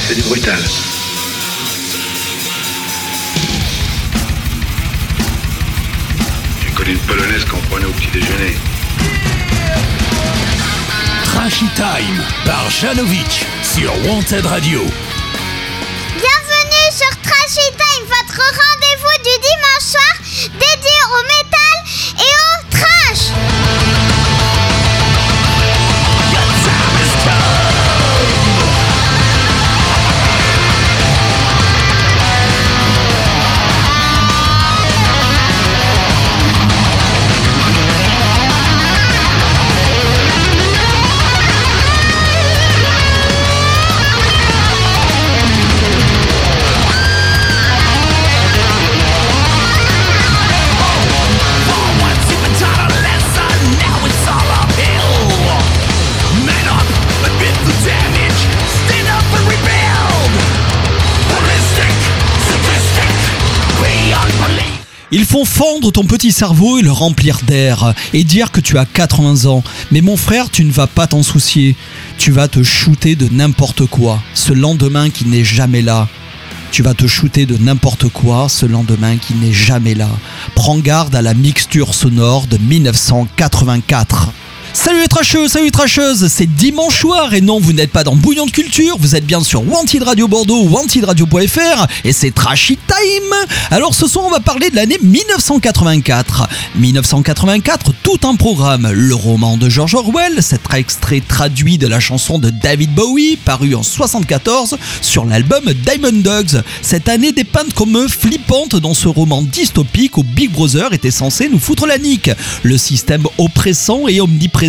C'est du brutal. J'ai connu une polonaise qu'on prenait au petit déjeuner. Trashy Time par Janovic sur Wanted Radio. Ils font fondre ton petit cerveau et le remplir d'air et dire que tu as 80 ans. Mais mon frère, tu ne vas pas t'en soucier. Tu vas te shooter de n'importe quoi, ce lendemain qui n'est jamais là. Tu vas te shooter de n'importe quoi ce lendemain qui n'est jamais là. Prends garde à la mixture sonore de 1984. Salut les trasheux, salut les trasheuses, c'est dimanche soir et non, vous n'êtes pas dans Bouillon de Culture, vous êtes bien sur Wanted Radio Bordeaux, wantedradio.fr et c'est Trashy Time. Alors ce soir, on va parler de l'année 1984. 1984, tout un programme. Le roman de George Orwell, cet extrait traduit de la chanson de David Bowie, paru en 74 sur l'album Diamond Dogs. Cette année dépeinte comme flippante dans ce roman dystopique où Big Brother était censé nous foutre la nique. Le système oppressant et omniprésent.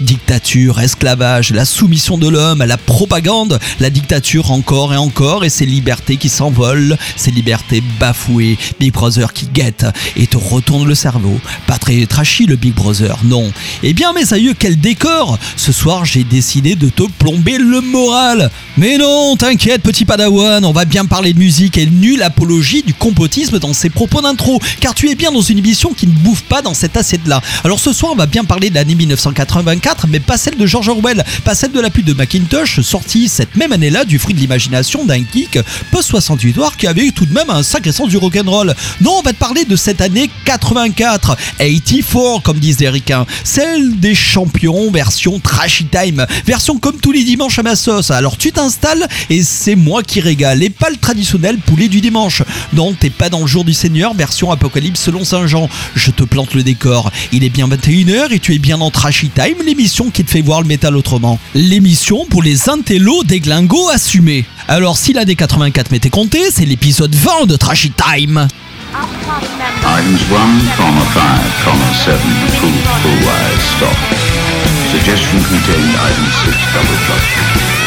Dictature, esclavage, la soumission de l'homme à la propagande, la dictature encore et encore et ses libertés qui s'envolent, ses libertés bafouées. Big Brother qui guette et te retourne le cerveau. Pas très trashy le Big Brother, non. Eh bien mes aïeux, quel décor Ce soir j'ai décidé de te plomber le moral. Mais non, t'inquiète petit padawan, on va bien parler de musique et nulle apologie du complotisme dans ses propos d'intro, car tu es bien dans une émission qui ne bouffe pas dans cette assiette-là. Alors ce soir on va bien parler de l'année 1984, mais pas celle de George Orwell, pas celle de la pute de Macintosh, sortie cette même année-là du fruit de l'imagination d'un geek post-68 qui avait eu tout de même un sacré sens du rock'n'roll. Non, on va te parler de cette année 84, 84 comme disent les ricains, celle des champions version trashy time, version comme tous les dimanches à ma sauce. Alors tu t'installes et c'est moi qui régale, et pas le traditionnel poulet du dimanche. Non, t'es pas dans le jour du Seigneur, version apocalypse selon Saint Jean. Je te plante le décor. Il est bien 21h et tu es bien dans Trashy Time, l'émission qui te fait voir le métal autrement. L'émission pour les intellos des glingos assumés. Alors si l'année 84 m'était compté, c'est l'épisode 20 de Trashy Time. Items 1, comma 5, comma 7, full, full wise, stop. Suggestion contained item 6, double plus.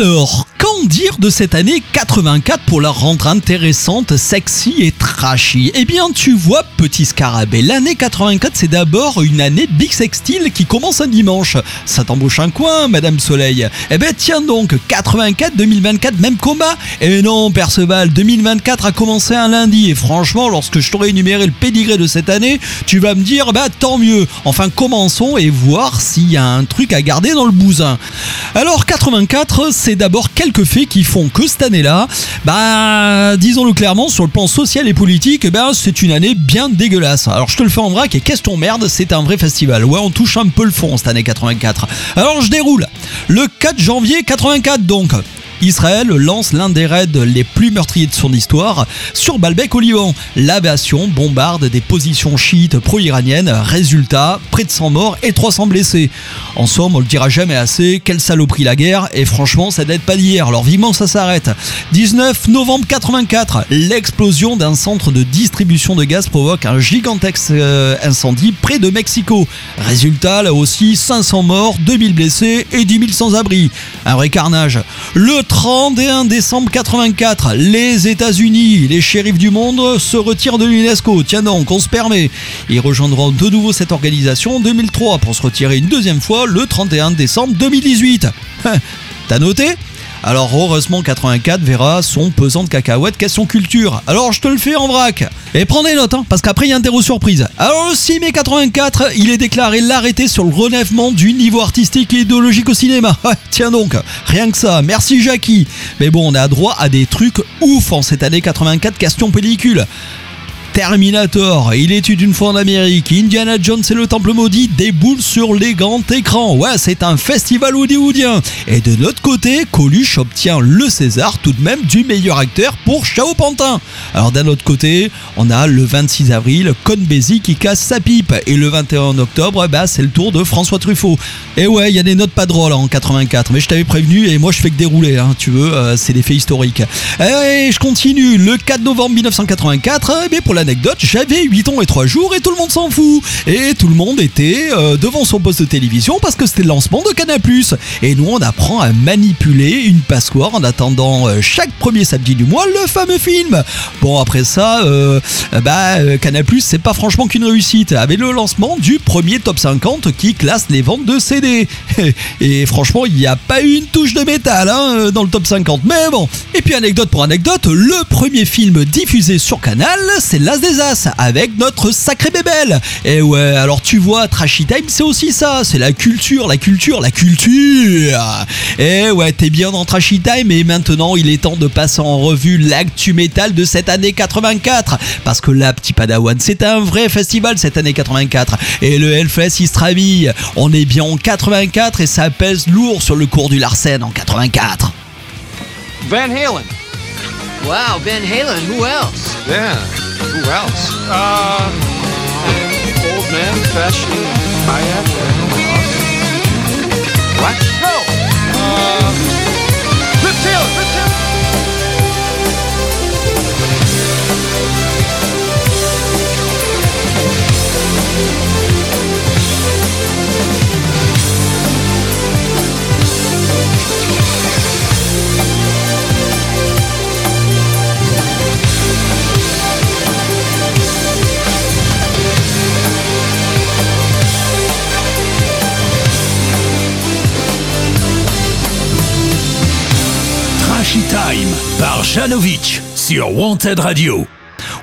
Alors, de cette année 84 pour la rendre intéressante, sexy et trashy Eh bien, tu vois, petit scarabée, l'année 84, c'est d'abord une année Big Sextile qui commence un dimanche. Ça t'embauche un coin, Madame Soleil Eh ben, tiens donc, 84, 2024, même combat Eh non, Perceval, 2024 a commencé un lundi, et franchement, lorsque je t'aurai énuméré le pédigré de cette année, tu vas me dire, bah tant mieux. Enfin, commençons et voir s'il y a un truc à garder dans le bousin. Alors, 84, c'est d'abord quel quelques faits qui font que cette année-là, bah, disons-le clairement, sur le plan social et politique, ben, c'est une année bien dégueulasse. Alors je te le fais en vrac et question merde, c'est un vrai festival. Ouais, on touche un peu le fond cette année 84. Alors je déroule. Le 4 janvier 84 donc. Israël lance l'un des raids les plus meurtriers de son histoire sur Baalbek au Liban. L'aviation bombarde des positions chiites pro-iraniennes. Résultat, près de 100 morts et 300 blessés. En somme, on le dira jamais assez, quelle saloperie la guerre, et franchement, ça date pas d'hier, alors vivement ça s'arrête. 19 novembre 84, l'explosion d'un centre de distribution de gaz provoque un gigantesque euh, incendie près de Mexico. Résultat, là aussi, 500 morts, 2000 blessés et 10 000 sans-abri. Un vrai carnage. 31 décembre 84, les États-Unis, les shérifs du monde, se retirent de l'UNESCO. Tiens donc, on se permet. Ils rejoindront de nouveau cette organisation en 2003 pour se retirer une deuxième fois le 31 décembre 2018. T'as noté? Alors heureusement 84 verra son pesant de cacahuètes question culture. Alors je te le fais en vrac. Et prends des notes, hein, parce qu'après il y a un terreau surprise. Alors le 6 mai 84, il est déclaré l'arrêté sur le relèvement du niveau artistique et idéologique au cinéma. Tiens donc, rien que ça, merci Jackie. Mais bon, on a droit à des trucs ouf en cette année 84 question pellicule. Terminator, il étude une fois en Amérique, Indiana Jones et le Temple Maudit déboulent sur les grands écrans. Ouais, c'est un festival hollywoodien. Et de l'autre côté, Coluche obtient le César tout de même du meilleur acteur pour Chao Pantin. Alors d'un autre côté, on a le 26 avril, Con Bézi qui casse sa pipe. Et le 21 octobre, bah, c'est le tour de François Truffaut. Et ouais, il y a des notes pas drôles en 84, mais je t'avais prévenu et moi je fais que dérouler, hein, tu veux, euh, c'est des faits historiques. Et je continue, le 4 novembre 1984, mais pour l'anecdote, j'avais 8 ans et 3 jours et tout le monde s'en fout. Et tout le monde était euh, devant son poste de télévision parce que c'était le lancement de Canal+. Et nous, on apprend à manipuler une passoire en attendant euh, chaque premier samedi du mois le fameux film. Bon, après ça, euh, bah, Canal+, c'est pas franchement qu'une réussite. Avec le lancement du premier top 50 qui classe les ventes de CD. Et franchement, il n'y a pas eu une touche de métal hein, dans le top 50. Mais bon. Et puis anecdote pour anecdote, le premier film diffusé sur Canal, c'est Des As, avec notre sacré bébelle. Et ouais, alors tu vois, Trashy Time, c'est aussi ça. C'est la culture, la culture, la culture. Et ouais, t'es bien dans Trashy Time, et maintenant, il est temps de passer en revue l'actu métal de cette année 84. Parce que là, petit padawan, c'est un vrai festival cette année 84. Et le Hellfest, il se rhabille. On est bien en 84 et ça pèse lourd sur le cours du Larsen en 84. Van Halen. Wow, Van Halen, who else? Yeah. Who else? Uh, old man, fashion, kayak. What? No. Uh, Rip Taylor. Time par Janovic sur Wanted Radio.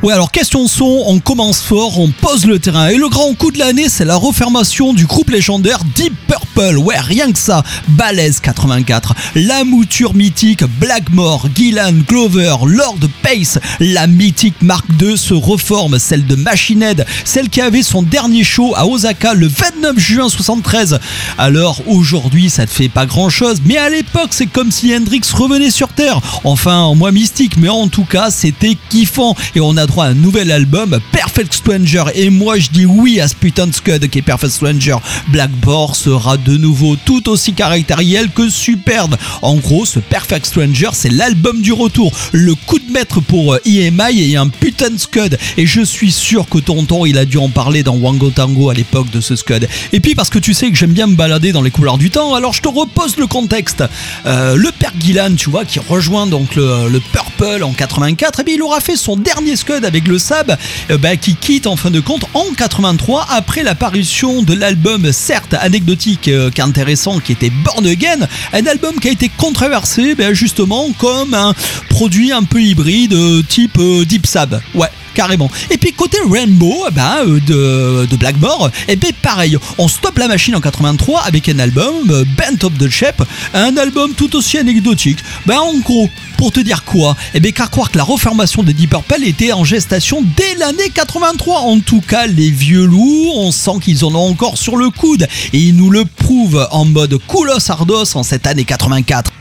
Ouais, alors question son, on commence fort, on pose le terrain. Et le grand coup de l'année, c'est la refermation du groupe légendaire Deep Purple. Ouais, rien que ça. Balèze 84. La mouture mythique Blackmore, Gillan, Glover, Lord Pace. La mythique Mark II se reforme, celle de Machine Head, celle qui avait son dernier show à Osaka le 29 juin 73. Alors aujourd'hui, ça ne fait pas grand chose, mais à l'époque, c'est comme si Hendrix revenait sur Terre. Enfin, en moins mystique, mais en tout cas, c'était kiffant. Et on a droit à un nouvel album, Perfect Stranger. Et moi, je dis oui à ce putain de scud qui est Perfect Stranger. Blackboard sera de nouveau tout aussi caractériel que superbe. En gros, ce Perfect Stranger, c'est l'album du retour. Le coup de maître pour euh, EMI et un putain de scud. Et je suis sûr que Tonton, il a dû en parler dans Wango Tango à l'époque de ce scud. Et puis, parce que tu sais que j'aime bien me balader dans les couleurs du temps, alors je te repose le contexte. Euh, le père Gillan, tu vois, qui rejoint donc le, le Purple en 84, et bien il aura fait son dernier scud avec le Sab, euh, bah, qui quitte en fin de compte en 83 après l'apparition de l'album certes anecdotique euh, qui était Born Again, un album qui a été controversé bah, justement comme un produit un peu hybride euh, type euh, Deep Sab. Ouais, carrément. Et puis côté Rainbow, eh ben, euh, de, de Blackmore, et ben pareil, on stoppe la machine en 83 avec un album, euh, Bent of the Shape, un album tout aussi anecdotique. Ben en gros, pour te dire quoi Eh bien, car croire que la reformation de Deep Purple était en gestation dès l'année 83. En tout cas, les vieux loups, on sent qu'ils en ont encore sur le coude. Et ils nous le prouvent en mode Koulos Ardos en cette année 84.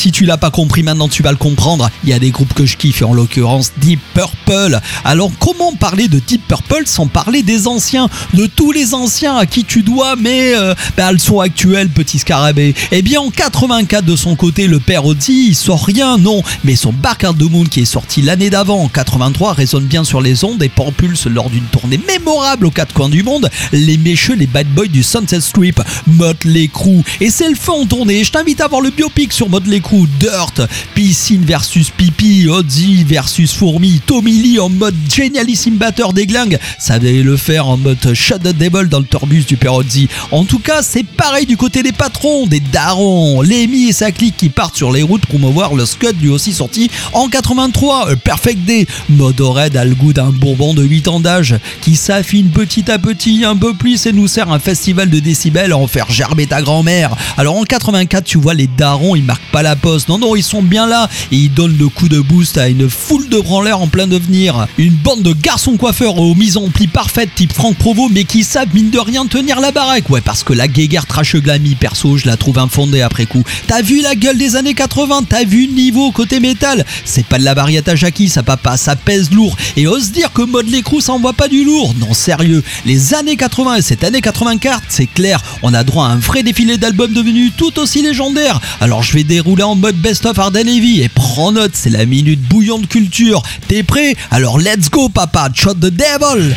Si tu l'as pas compris, maintenant tu vas le comprendre. Il y a des groupes que je kiffe, en l'occurrence Deep Purple. Alors comment parler de Deep Purple sans parler des anciens, de tous les anciens à qui tu dois, mais euh, bah, actuelles, petit scarabée. Eh bien en 84 de son côté, le père Ozzy, il sort rien, non, mais son Bark the Moon qui est sorti l'année d'avant, en 83, résonne bien sur les ondes et propulse lors d'une tournée mémorable aux quatre coins du monde, les mécheux, les bad boys du Sunset Strip, Motley Crue. Et c'est le feu en tournée. Je t'invite à voir le biopic sur Motley Crue, Dirt, Piscine versus Pipi, Ozzy versus Fourmi, Tommy Lee en mode génialissime batteur des glingues. Ça devait le faire en mode Shut the Devil dans le tourbus du père Ozzy. En tout cas, c'est pareil du côté des patrons, des darons, Lemmy et sa clique qui partent sur les routes promouvoir le Scud lui aussi sorti en 83, A Perfect Day. Motorhead a le goût d'un bourbon de 8 ans d'âge qui s'affine petit à petit un peu plus et nous sert un festival de décibels à en faire gerber ta grand-mère. Alors en 84, tu vois, les darons, ils marquent pas la Non, non, ils sont bien là et ils donnent le coup de boost à une foule de branleurs en plein devenir. Une bande de garçons coiffeurs aux mises en pli parfaites type Franck Provo mais qui savent mine de rien tenir la baraque. Ouais, parce que la guéguerre trash glammy, perso, je la trouve infondée après coup. T'as vu la gueule des années 80 T'as vu niveau côté métal? C'est pas de la variette à Jackie, ça papa, ça pèse lourd. Et ose dire que mode l'écrou, ça envoie pas du lourd. Non, sérieux. Les années 80 et cette année 84, c'est clair, on a droit à un vrai défilé d'albums devenus tout aussi légendaires. Alors je vais dérouler en mode best-of Arden Levy. Et prends note, c'est la minute bouillon de culture. T'es prêt? Alors let's go papa, shot the devil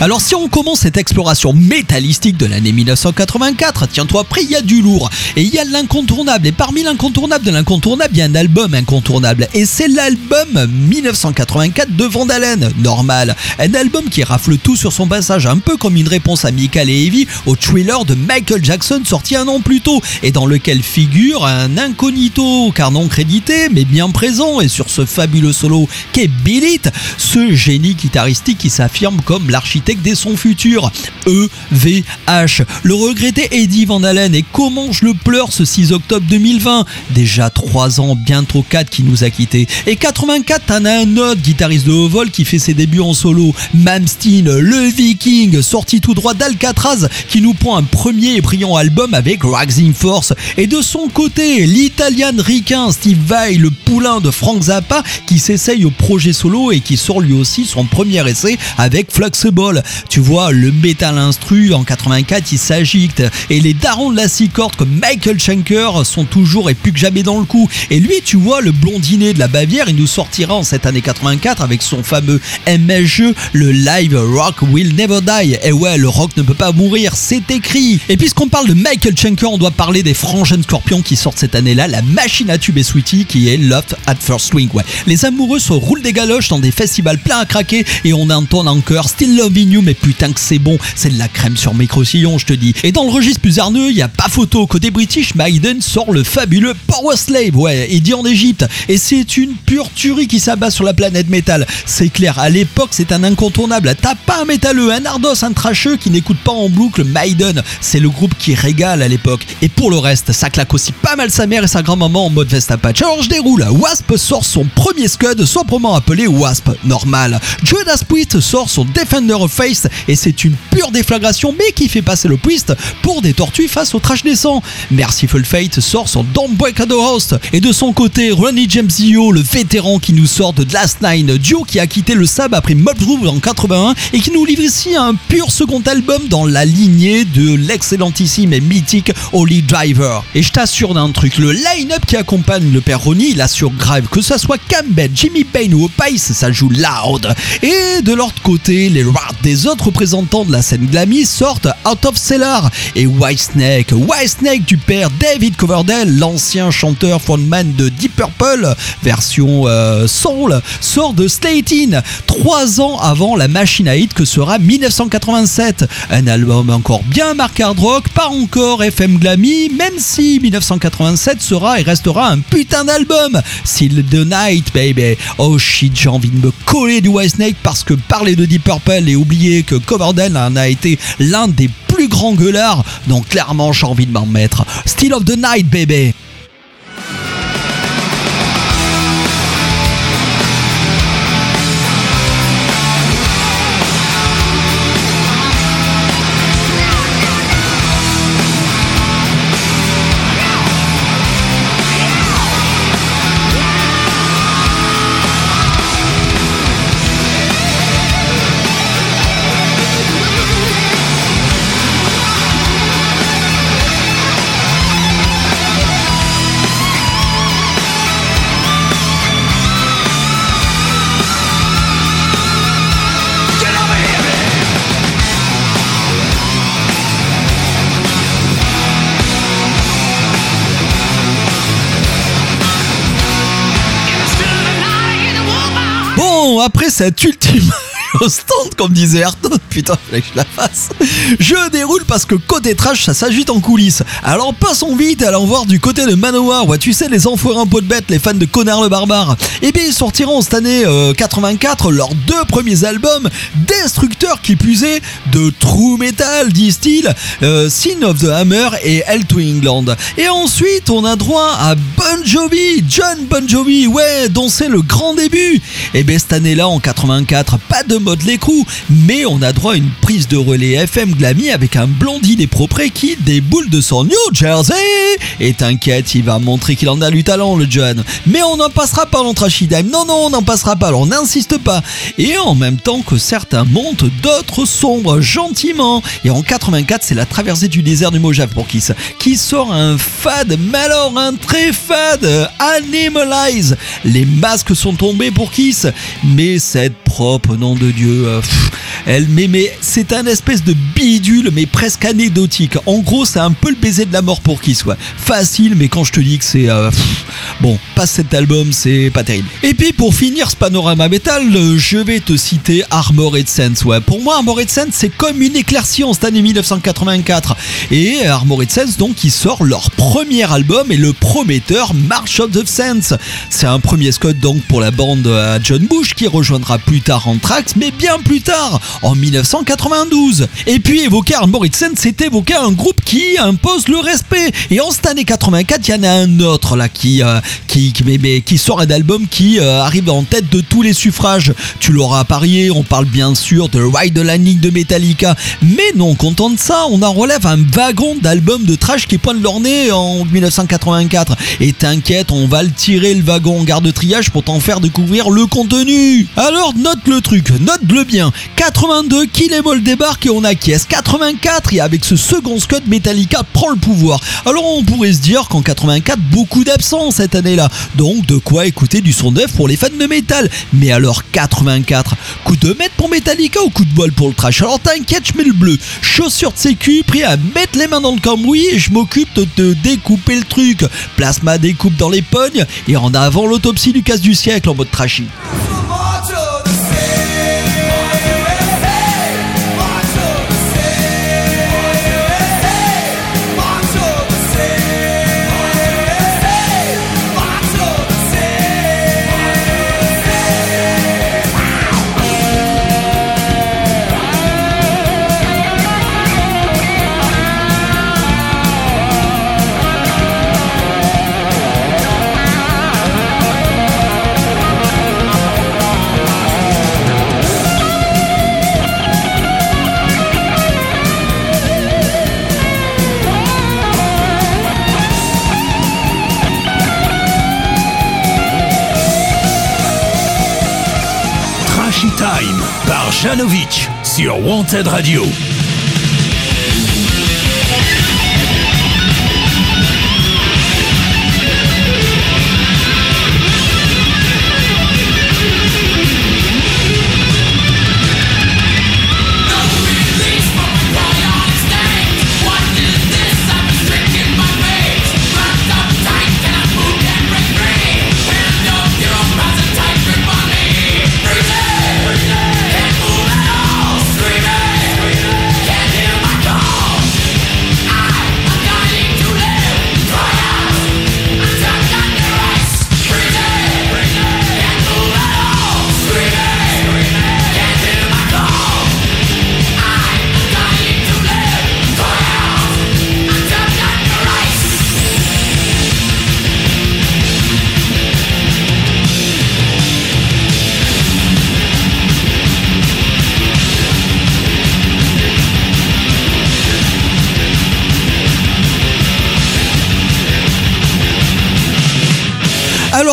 Alors si on commence cette exploration métallistique de l'année 1984, tiens-toi prêt, il y a du lourd et il y a l'incontournable. Et parmi l'incontournable de l'incontournable, il y a un album incontournable. Et c'est l'album 1984 de Vandalen, normal. Un album qui rafle tout sur son passage, un peu comme une réponse amicale et heavy au thriller de Michael Jackson sorti un an plus tôt, et dans lequel figure un incognito, car non crédité, mais bien présent, et sur ce fabuleux solo qu'est Bill It, ce génie guitaristique qui s'affirme comme l'architecte des sons futurs. E-V-H. Le regretté Eddie Van Halen, et comment je le pleure ce 6 octobre 2020. Déjà 3 ans, bientôt 4 qui nous a quittés. Et 84, t'en as un autre guitariste de haut vol qui fait ses débuts en solo. Malmsteen, le viking, sorti tout droit d'Alcatraz, qui nous prend un premier et brillant album avec Rising Force. Et de son côté, l'italien ricain Steve Vai, le poulain de Frank Zappa, qui s'essaye au projet solo et qui sort lui aussi son premier essai avec Flexible. Tu vois, le métal instru en 84, il s'agite. Et les darons de la six comme Michael Schenker sont toujours et plus que jamais dans le coup. Et lui, tu vois, le blondinet de la Bavière, il nous sortira en cette année 84 avec son fameux MSG, le live Rock Will Never Die. Et ouais, le rock ne peut pas mourir, c'est écrit. Et puisqu'on parle de Michael Schenker, on doit parler des Frangènes Scorpions qui sortent cette année-là, la machine à tube et sweetie qui est Love at First Swing. Ouais. Les amoureux se roulent des galoches dans des festivals pleins à craquer et on entend encore Still Loving Mais putain que c'est bon, c'est de la crème sur micro-sillon, je te dis. Et dans le registre plus arneux, y a pas photo. Côté British, Maiden sort le fabuleux Power Slave, ouais, et dit en Égypte. Et c'est une pure tuerie qui s'abat sur la planète métal. C'est clair, à l'époque, c'est un incontournable. T'as pas un métalleux, un ardos, un tracheux qui n'écoute pas en boucle Maiden. C'est le groupe qui régale à l'époque. Et pour le reste, ça claque aussi pas mal sa mère et sa grand-maman en mode veste patch. Alors je déroule. Wasp sort son premier scud, sobrement appelé Wasp, normal. Judas Priest sort son Defender of Et c'est une pure déflagration mais qui fait passer le Priest pour des tortues face au trash décent. Merciful Fate sort son Don't Break the Host et de son côté Ronnie James Dio, le vétéran qui nous sort de Last Nine, duo qui a quitté le Sab après Mob Groove en 81 et qui nous livre ici un pur second album dans la lignée de l'excellentissime et mythique Holy Driver. Et je t'assure d'un truc, le line-up qui accompagne le père Ronnie, il assure grave, que ça soit Campbell, Jimmy Payne ou Opice, ça joue loud. Et de l'autre côté, les rares des autres représentants de la scène glammy sortent Out of Cellar et Whitesnake. Whitesnake du père David Coverdale, l'ancien chanteur frontman de Deep Purple, version euh, soul, sort de Slatin, trois ans avant la machine à hit que sera 1987. Un album encore bien marqué hard rock, pas encore FM glammy, même si 1987 sera et restera un putain d'album. Still the Night, baby. Oh shit, j'ai envie de me coller du Whitesnake parce que parler de Deep Purple et oublier que Coverdale en a été l'un des plus grands gueulards, donc clairement j'ai envie de m'en mettre. Still of the Night, baby. Cette ultime au stand, comme disait Ayrton, putain, fallait que je la fasse. Je déroule parce que côté trash, ça s'agite en coulisses. Alors passons vite allons voir du côté de Manowar. Ouais, tu sais, les enfoirés pot de bête, les fans de Connard le Barbare. Eh bien, ils sortiront cette année euh, 84 leurs deux premiers albums, destructeurs qui puisaient de true metal, disent-ils, euh, Sin of the Hammer et Hell to England. Et ensuite, on a droit à Bon Jovi, John Bon Jovi, ouais, dont c'est le grand début. Et bien, cette année-là, en 84, pas de mode l'écrou, mais on a droit à une prise de relais FM glammy avec un blondine et propre qui déboule de son New Jersey. Et t'inquiète, il va montrer qu'il en a du talent, le John. Mais on n'en passera pas l'antrachidime. Non, non, on n'en passera pas, on n'insiste pas. Et en même temps que certains montent, d'autres sombrent gentiment. Et en 84, c'est la traversée du désert du Mojave pour Kiss, qui sort un fade, mais alors un très fade, Animalize. Les masques sont tombés pour Kiss, mais cette propre, nom de Dieu, euh, elle, mais, mais c'est un espèce de bidule, mais presque anecdotique. En gros, c'est un peu le baiser de la mort pour Kiss, ouais. Facile, mais quand je te dis que c'est... euh, bon, pas cet album, c'est pas terrible. Et puis pour finir ce panorama métal, euh, je vais te citer Armored Sense, ouais. Pour moi, Armored Sense, c'est comme une éclaircie en cette année 1984. Et Armored Sense, donc, qui sort leur premier album et le prometteur March of the Sense. C'est un premier scud donc pour la bande à John Bush qui rejoindra plus tard Anthrax, mais bien plus tard, en 1992. Et puis évoquer Armored Sense, c'est évoquer un groupe qui impose le respect. Et en cette année 84, il y en a un autre là qui, euh, qui qui, qui, sort un album qui euh, arrive en tête de tous les suffrages. Tu l'auras parié, on parle bien sûr de Ride the Lightning de Metallica. Mais non, content de ça, on en relève un wagon d'albums de trash qui pointent leur nez en 1984. Et t'inquiète, on va le tirer le wagon en garde de triage pour t'en faire découvrir le contenu. Alors note le truc, note-le bien. 82, Kill débarque et on acquiesce. 84, et avec ce second scud, Metallica prend le pouvoir. Alors on pourrait se dire qu'en 84, beaucoup d'absents cette année-là. Donc de quoi écouter du son neuf pour les fans de métal. Mais alors 84, coup de maître pour Metallica ou coup de bol pour le trash? Alors t'inquiète, je mets le bleu. Chaussures de sécu, prêt à mettre les mains dans le cambouis et je m'occupe de te découper le truc. Plasma découpe dans les pognes et en avant l'autopsie du casse du siècle en mode. Trashy Janovic sur Wanted Radio.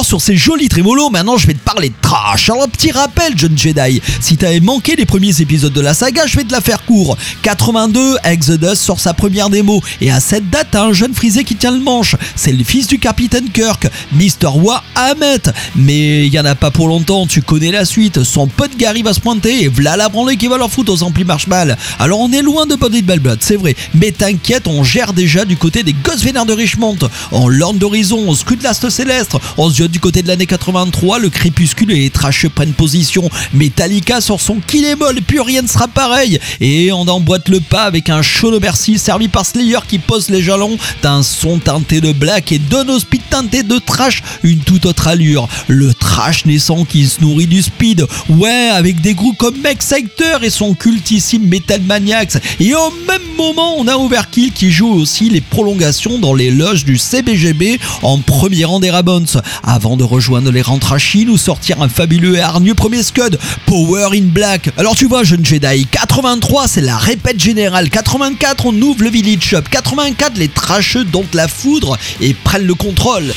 Sur ces jolis trémolos, maintenant je vais te parler de trash. Alors un petit rappel, jeune Jedi, si t'avais manqué les premiers épisodes de la saga, je vais te la faire court. 82, Exodus sort sa première démo, et à cette date, t'as un jeune frisé qui tient le manche. C'est le fils du capitaine Kirk, Mr. Wa Ahmet. Mais il y en a pas pour longtemps, tu connais la suite. Son pote Gary va se pointer, et v'là la branlée qui va leur foutre aux amplis marshmallow. Alors on est loin de Body de Blood, c'est vrai. Mais t'inquiète, on gère déjà du côté des Ghost Vénères de Richmond. En Lorne d'Horizon, on Scudlast Céleste. On se jette du côté de l'année 83, le crépuscule et les prennent position. Metallica sur son kill et molle, plus rien ne sera pareil. Et on emboîte le pas avec un show merci servi par Slayer qui pose les jalons d'un son teinté de black et donne au speed teinté de trash une toute autre allure. Le trash naissant qui se nourrit du speed. Ouais, avec des groupes comme Max Sector et son cultissime Metal Maniacs. Et au même moment, on a Overkill qui joue aussi les prolongations dans les loges du CBGB en premier rang des Rabones. Avant de rejoindre les rangs trashy, nous sortir un fabuleux et hargneux premier scud, Power in Black. Alors tu vois, jeune Jedi, 83 c'est la répète générale, 84 on ouvre le Village Shop, 84 les trasheux domptent la foudre et prennent le contrôle.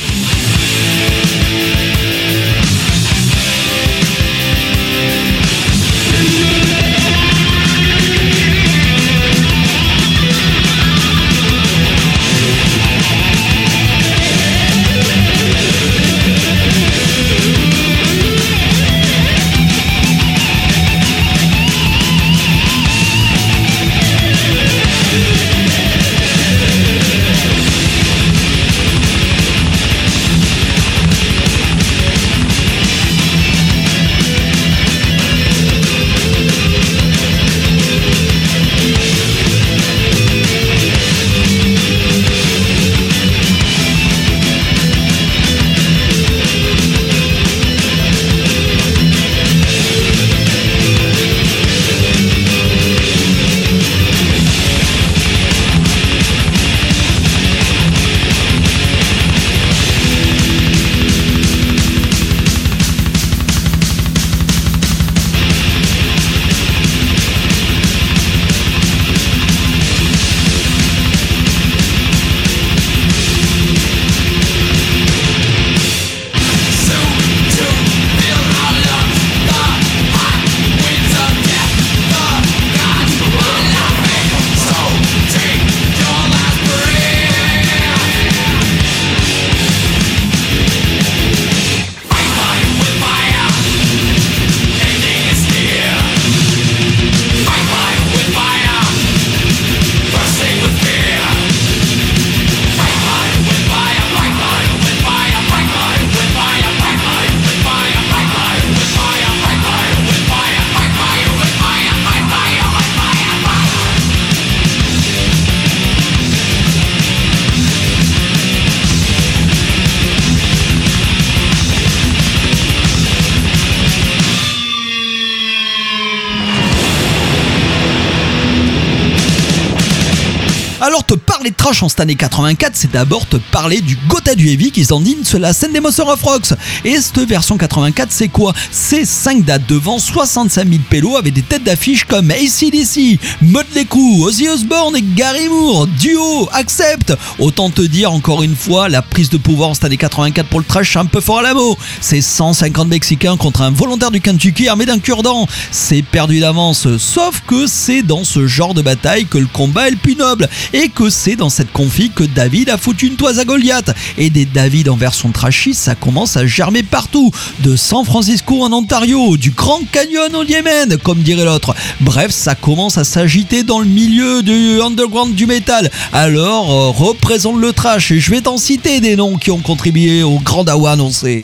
En cette année 84, c'est d'abord te parler du Gotha du Heavy qui s'endine sur la scène des Monster of Rocks. Et cette version 84, c'est quoi? C'est 5 dates devant 65 000 pélos avec des têtes d'affiche comme ACDC, Motley Crue, Ozzy Osbourne et Gary Moore, Duo, Accept. Autant te dire encore une fois, la prise de pouvoir en cette année 84 pour le trash, un peu fort à la mot. C'est 150 Mexicains contre un volontaire du Kentucky armé d'un cure-dent. C'est perdu d'avance, sauf que c'est dans ce genre de bataille que le combat est le plus noble et que c'est dans cette config que David a foutu une toise à Goliath. Et des David en version trashy, ça commence à germer partout. De San Francisco en Ontario, du Grand Canyon au Yémen, comme dirait l'autre. Bref, ça commence à s'agiter dans le milieu du underground du métal. Alors, euh, représente le trash et je vais t'en citer des noms qui ont contribué au grand dawa annoncé.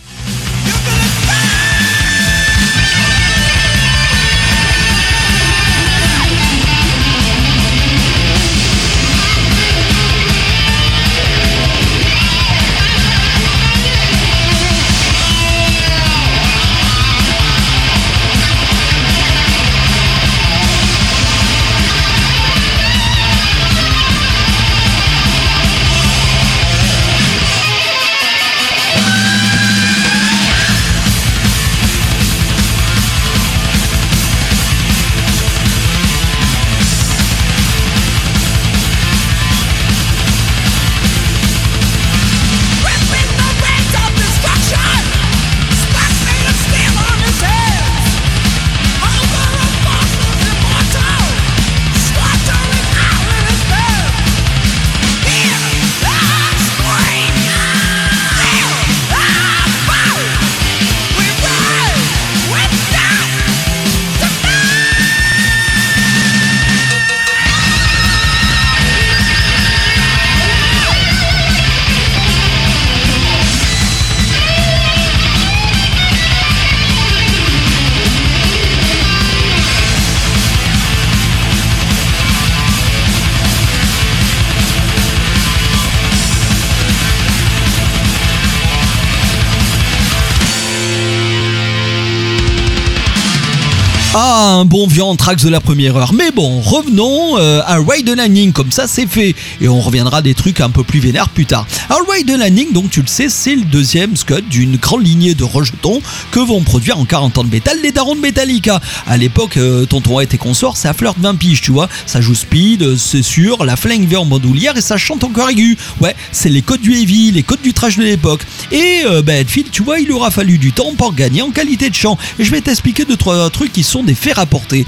Un bon vieux Anthrax de la première heure. Mais bon, revenons euh, à Ride the Lightning, comme ça c'est fait. Et on reviendra des trucs un peu plus vénères plus tard. Alors Ride the Lightning, donc tu le sais, c'est le deuxième scud d'une grande lignée de rejetons que vont produire en 40 ans de métal les darons de Metallica. À l'époque, euh, Tonton et tes consorts, ça flirte 20 piges, tu vois. Ça joue speed, euh, c'est sûr, la flingue vert en bandoulière et ça chante encore aigu. Ouais, c'est les codes du heavy, les codes du trash de l'époque. Et euh, ben, tu vois, il aura fallu du temps pour gagner en qualité de chant. Et je vais t'expliquer deux, trois trucs qui sont des faits rapportés.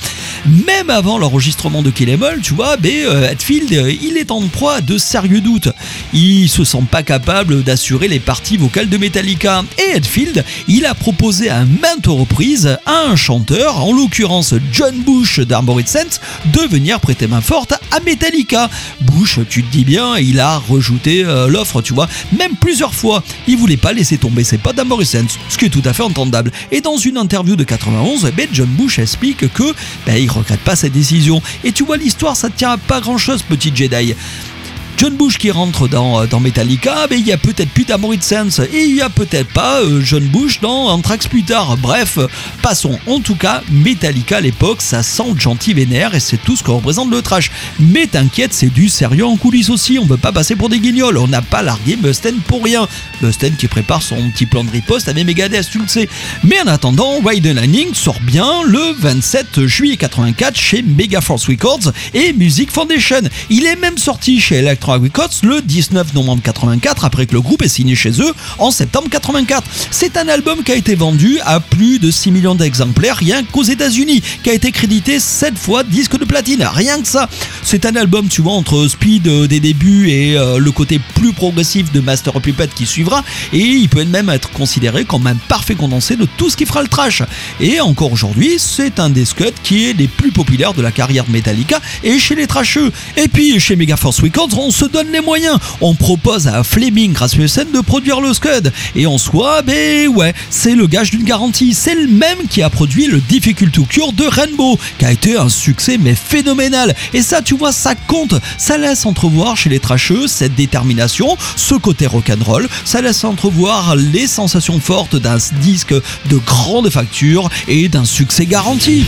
Même avant l'enregistrement de Kill Em All, tu vois, ben, euh, euh, il est en proie de sérieux doutes. Il se sent pas capable d'assurer les parties vocales de Metallica. Et Hetfield, il a proposé à maintes reprises à un chanteur, en l'occurrence John Bush d'Armored Sense, de venir prêter main forte à Metallica. Bush, tu te dis bien, il a rejouté euh, l'offre, tu vois, même plusieurs fois. Il voulait pas laisser tomber ses potes d'Armored Sense, ce qui est tout à fait entendable. Et dans une interview de 91, ben, John Bush explique que ben, il regrette pas sa décision. Et tu vois, l'histoire, ça tient à pas grand chose, petit Jedi. John Bush qui rentre dans, dans Metallica, mais il y a peut-être plus d'Amorid Sense et il y a peut-être pas euh, John Bush dans Anthrax plus tard. Bref, euh, passons. En tout cas, Metallica à l'époque, ça sent gentil vénère et c'est tout ce que représente le trash. Mais t'inquiète, c'est du sérieux en coulisses aussi. On veut pas passer pour des guignols. On n'a pas largué Mustaine pour rien. Mustaine qui prépare son petit plan de riposte avec Megadeth, tu le sais. Mais en attendant, Ride Lightning sort bien le 27 juillet 84 chez Megaforce Records et Music Foundation. Il est même sorti chez Electra Records le 19 novembre 84 après que le groupe est signé chez eux en septembre 84. C'est un album qui a été vendu à plus de 6 millions d'exemplaires rien qu'aux États-Unis, qui a été crédité 7 fois disque de platine, rien que ça. C'est un album, tu vois, entre speed euh, des débuts et euh, le côté plus progressif de Master of Puppet qui suivra, et il peut même être considéré comme un parfait condensé de tout ce qui fera le trash. Et encore aujourd'hui, c'est un des scuds qui est les plus populaires de la carrière de Metallica et chez les trasheux. Et puis chez Megaforce Records, on se donne les moyens. On propose à Fleming Rasmussen de produire le scud. Et en soi, ben ouais, c'est le gage d'une garantie. C'est le même qui a produit le Difficult to Cure de Rainbow, qui a été un succès mais phénoménal. Et ça, tu vois, ça compte. Ça laisse entrevoir chez les trasheux cette détermination, ce côté rock'n'roll. Ça laisse entrevoir les sensations fortes d'un disque de grande facture et d'un succès garanti.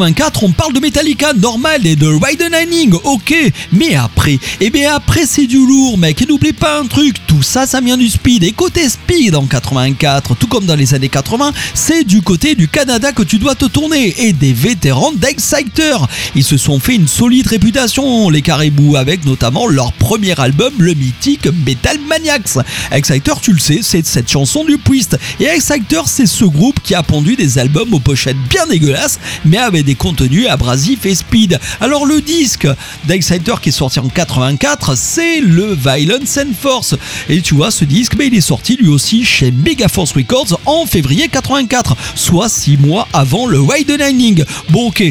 Alors 84, on parle de Metallica, normal, et de Ride ok. Mais après, eh bien après c'est du lourd, mec. Et n'oublie pas un truc, tout ça, ça vient du speed. Et côté speed en 84, tout comme dans les années 80, c'est du côté du Canada que tu dois te tourner. Et des vétérans d'Exciter. Ils se sont fait une solide réputation, les caribous, avec notamment leur premier album, le mythique Metal Maniacs. Exciter, tu le sais, c'est cette chanson du Twist. Et Exciter, c'est ce groupe qui a pondu des albums aux pochettes bien dégueulasses, mais avec des contenus abrasifs et speed. Alors le disque d'Exciter qui est sorti en 84, c'est le Violence and Force. Et tu vois, ce disque, mais il est sorti lui aussi chez Megaforce Records en février 84, soit 6 mois avant le Widening. Bon ok,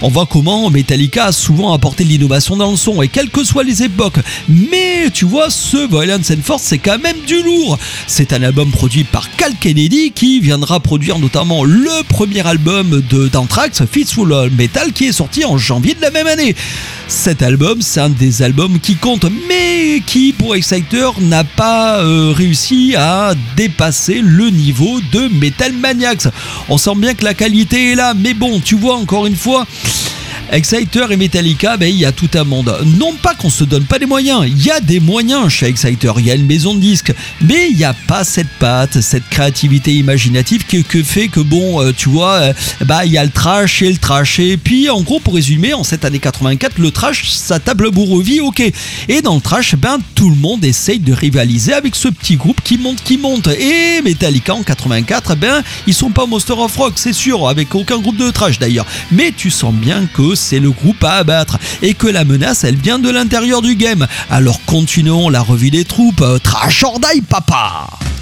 on voit comment Metallica a souvent apporté de l'innovation dans le son, et quelles que soient les époques. Mais tu vois, ce Violence and Force, c'est quand même du lourd. C'est un album produit par Cal Kennedy qui viendra produire notamment le premier album d'Anthrax, Fistful Metal, qui est sorti en janvier de la même année. Cet album, c'est un des albums qui compte, mais qui, pour Exciter, n'a pas euh, réussi à dépasser le niveau de Metal Maniacs. On sent bien que la qualité est là, mais bon, tu vois, encore une fois. Exciter et Metallica, ben, il y a tout un monde. Non pas qu'on se donne pas les moyens, il y a des moyens chez Exciter, il y a une maison de disques, mais il n'y a pas cette patte, cette créativité imaginative que, que fait que bon, euh, tu vois, euh, bah il y a le trash et le trash. Et puis en gros, pour résumer, en cette année 84, le trash, ça table bourrevie, ok. Et dans le trash, ben tout le monde essaye de rivaliser avec ce petit groupe qui monte, qui monte. Et Metallica en 84, ben ils sont pas Monster of Rock, c'est sûr, avec aucun groupe de trash d'ailleurs. Mais tu sens bien que c'est le groupe à abattre et que la menace, elle vient de l'intérieur du game. Alors continuons la revue des troupes. Trash papa! «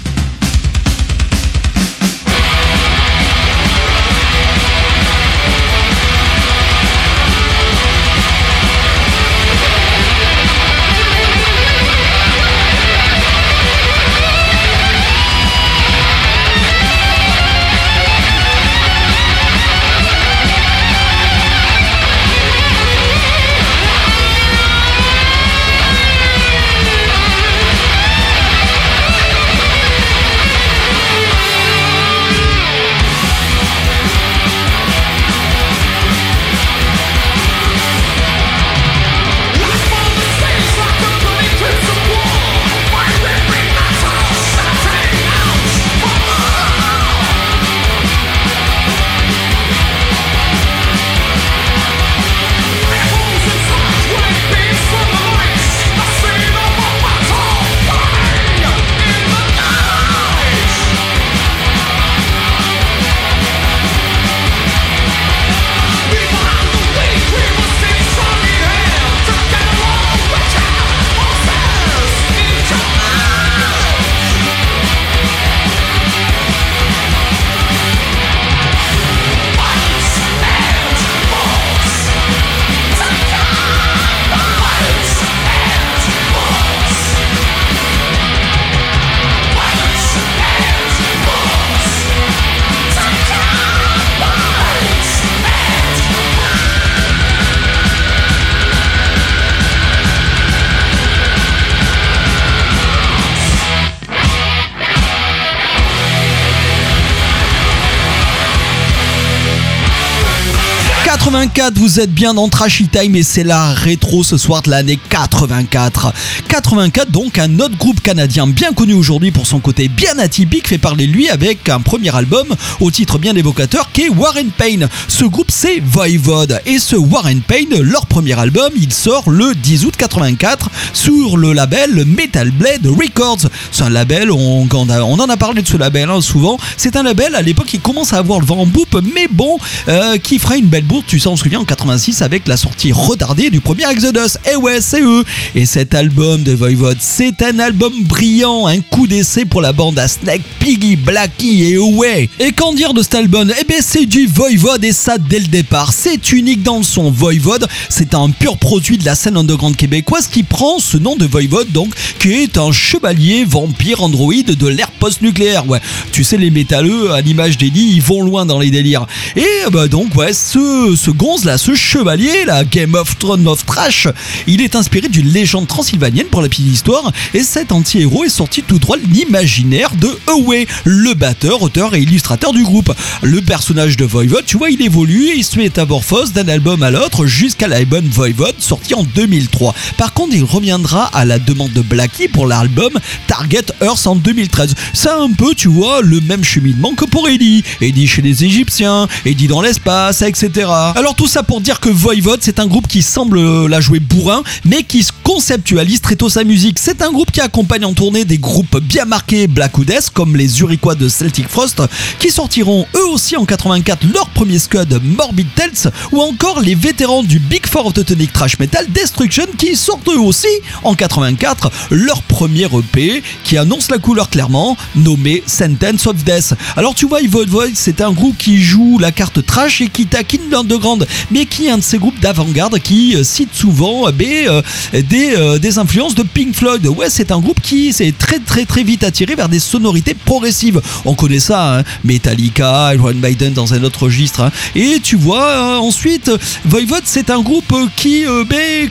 84, vous êtes bien dans Trashy Time et c'est la rétro ce soir de l'année 84. 84, donc un autre groupe canadien bien connu aujourd'hui pour son côté bien atypique, fait parler lui avec un premier album au titre bien évocateur qui est Warren Payne. Ce groupe c'est Voivode et ce Warren Payne, leur premier album, il sort le 10 août 84 sur le label Metal Blade Records. C'est un label, on, en a parlé de ce label hein, souvent, c'est un label à l'époque qui commence à avoir le vent en poupe, mais bon, euh, qui fera une belle bourre, tu s'en souvient en 86 avec la sortie retardée du premier Exodus. Et ouais, c'est eux. Et cet album de Voivod, c'est un album brillant, un coup d'essai pour la bande à Snake, Piggy, Blackie et Away. Et qu'en dire de cet album? Eh bien, c'est du Voivod et ça dès le départ. C'est unique dans le son. Voivod, c'est un pur produit de la scène underground québécoise qui prend ce nom de Voivod, donc, qui est un chevalier vampire androïde de l'ère post-nucléaire. Ouais, tu sais, les métalleux, à l'image d'Eddie, ils vont loin dans les délires. Et bah, donc, ouais, ce, ce là, ce chevalier, la Game of Thrones of Trash, il est inspiré d'une légende transylvanienne pour la petite histoire, et cet anti-héros est sorti tout droit l'imaginaire de Away, le batteur, auteur et illustrateur du groupe. Le personnage de Voivod, tu vois, il évolue et il se métamorphose d'un album à l'autre jusqu'à l'album Voivod sorti en 2003. Par contre, il reviendra à la demande de Blackie pour l'album Target Earth en 2013. C'est un peu, tu vois, le même cheminement que pour Eddie. Eddie chez les Égyptiens, Eddie dans l'espace, etc. Alors tout ça pour dire que Voivode, c'est un groupe qui semble euh, la jouer bourrin, mais qui se conceptualise très tôt sa musique. C'est un groupe qui accompagne en tournée des groupes bien marqués Black comme les Zurichois de Celtic Frost, qui sortiront eux aussi en 84 leur premier scud Morbid Tales, ou encore les vétérans du Big Four of Trash Metal Destruction, qui sortent eux aussi en 84 leur premier EP, qui annonce la couleur clairement, nommé Sentence of Death. Alors tu vois, Evil Void, c'est un groupe qui joue la carte trash et qui taquine l'underground, mais qui est un de ces groupes d'avant-garde qui euh, cite souvent euh, ben, euh, des, euh, des influences de Pink Floyd. Ouais, c'est un groupe qui s'est très très très vite attiré vers des sonorités progressives. On connaît ça, hein, Metallica, Iron Maiden dans un autre registre. hein. Et tu vois, euh, ensuite, Voivode, c'est un groupe euh, qui, euh,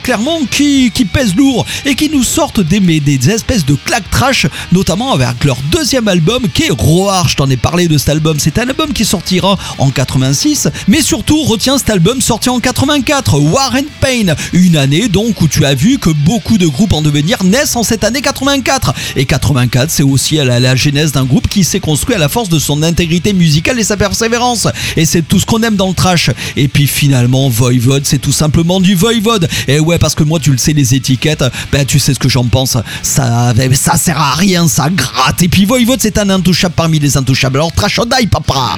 clairement, qui, qui pèse lourd et qui nous sortent des, mais des espèces de claques trash, notamment avec leur deuxième album qui est Roar. Je t'en ai parlé de cet album. C'est un album qui sortira en 86, mais surtout, retiens cet album sorti en 84, War and Pain. Une année donc où tu as vu que beaucoup de groupes en devenir naissent en cette année 84. Et 84, c'est aussi la, genèse d'un groupe qui s'est construit à la force de son intégrité musicale et sa persévérance. Et c'est tout ce qu'on aime dans le trash. Et puis finalement, Voivode, c'est tout simplement du Voivode. Et ouais, parce que moi, tu le sais, les étiquettes, ben tu sais ce que j'en pense. Ça, ben, ça sert à rien, ça gratte. Et puis Voivode, c'est un intouchable parmi les intouchables. Alors trash or die, papa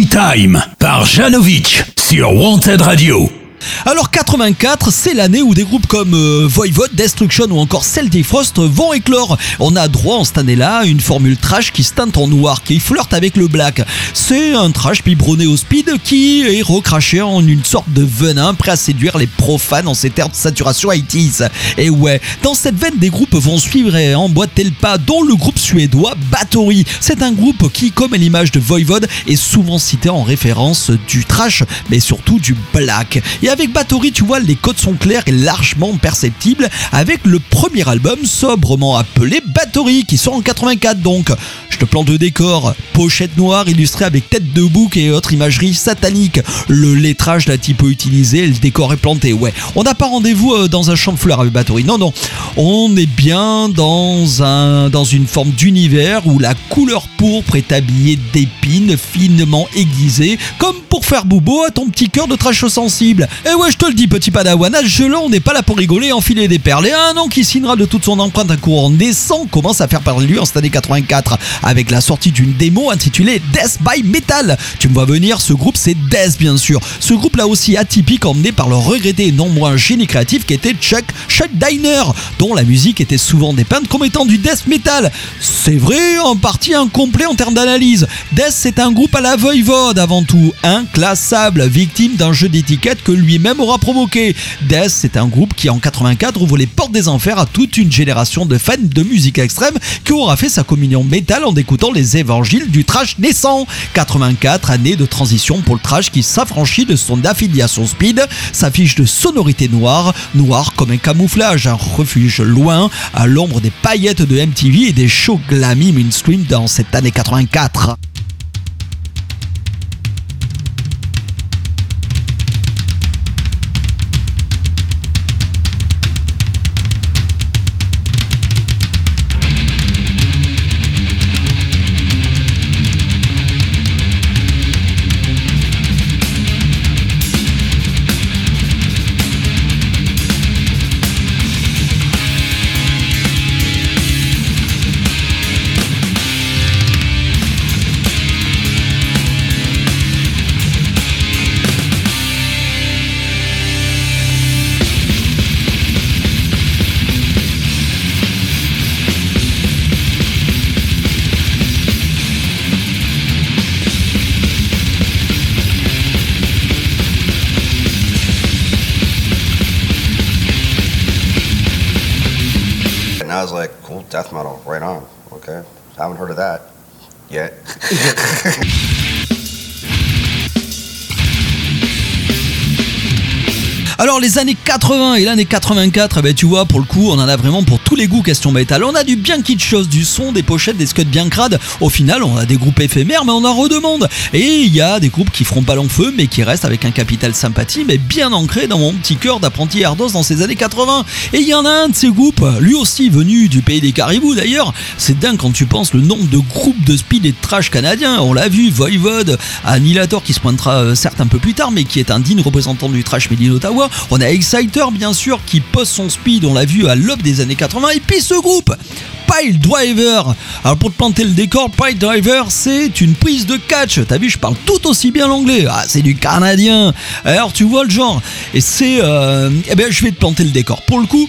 Time par Janovic sur Wanted Radio. Alors 84, c'est l'année où des groupes comme euh, Voivode, Destruction ou encore Celtic Frost vont éclore. On a droit en cette année-là à une formule trash qui se teinte en noir, qui flirte avec le black. C'est un trash biberonné au speed qui est recraché en une sorte de venin prêt à séduire les profanes en ces terres de saturation 80s. Et ouais, dans cette veine, des groupes vont suivre et emboîter le pas, dont le groupe suédois Bathory. C'est un groupe qui, comme l'image de Voivode, est souvent cité en référence du trash, mais surtout du black. Bathory, tu vois, les codes sont clairs et largement perceptibles avec le premier album sobrement appelé Bathory qui sort en 84 donc. Je te plante le décor, pochette noire illustrée avec tête de bouc et autres imagerie satanique. Le lettrage la typo utilisé, le décor est planté. Ouais, on n'a pas rendez-vous euh, dans un champ de fleurs avec Bathory. Non, non, on est bien dans, un, dans une forme d'univers où la couleur pourpre est habillée d'épines finement aiguisées, comme pour faire bobo à ton petit cœur de trash sensible. Ouais, je te le dis, petit padawan, à on n'est pas là pour rigoler et enfiler des perles. Et un an qui signera de toute son empreinte un courant naissant commence à faire parler de lui en cette année 84, avec la sortie d'une démo intitulée Death by Metal. Tu me vois venir, ce groupe c'est Death bien sûr. Ce groupe là aussi atypique emmené par le regretté et non moins génie créatif qui était Chuck Chuck Diner, dont la musique était souvent dépeinte comme étant du death metal. C'est vrai, en partie incomplet en termes d'analyse. Death c'est un groupe à la voivode avant tout, inclassable, victime d'un jeu d'étiquette que lui-même aura provoqué. Death c'est un groupe qui en 84 ouvre les portes des enfers à toute une génération de fans de musique extrême qui aura fait sa communion métal en écoutant les évangiles du trash naissant. 84, année de transition pour le trash qui s'affranchit de son affiliation speed, s'affiche de sonorité noire, noire comme un camouflage, un refuge loin à l'ombre des paillettes de MTV et des shows glammy mainstream dans cette année 84. Années 80 et l'année 84, eh ben, tu vois, pour le coup, on en a vraiment pour tous les goûts question métal. On a du bien kitschos, du son, des pochettes, des scuds bien crades. Au final, on a des groupes éphémères, mais on en redemande. Et il y a des groupes qui feront pas long feu, mais qui restent avec un capital sympathie, mais bien ancré dans mon petit cœur d'apprenti Ardos dans ces années 80. Et il y en a un de ces groupes, lui aussi venu du pays des caribous d'ailleurs. C'est dingue quand tu penses le nombre de groupes de speed et de trash canadiens. On l'a vu, Voivode, Annihilator qui se pointera euh, certes un peu plus tard, mais qui est un digne représentant du trash made in Ottawa. On Exciter, bien sûr, qui pose son speed, on l'a vu à l'aube des années 80. Et puis ce groupe, Pile Driver. Alors pour te planter le décor, Pile Driver, c'est une prise de catch. T'as vu, je parle tout aussi bien l'anglais. Ah, c'est du canadien. Alors tu vois le genre. Et c'est... euh, eh bien, je vais te planter le décor. Pour le coup...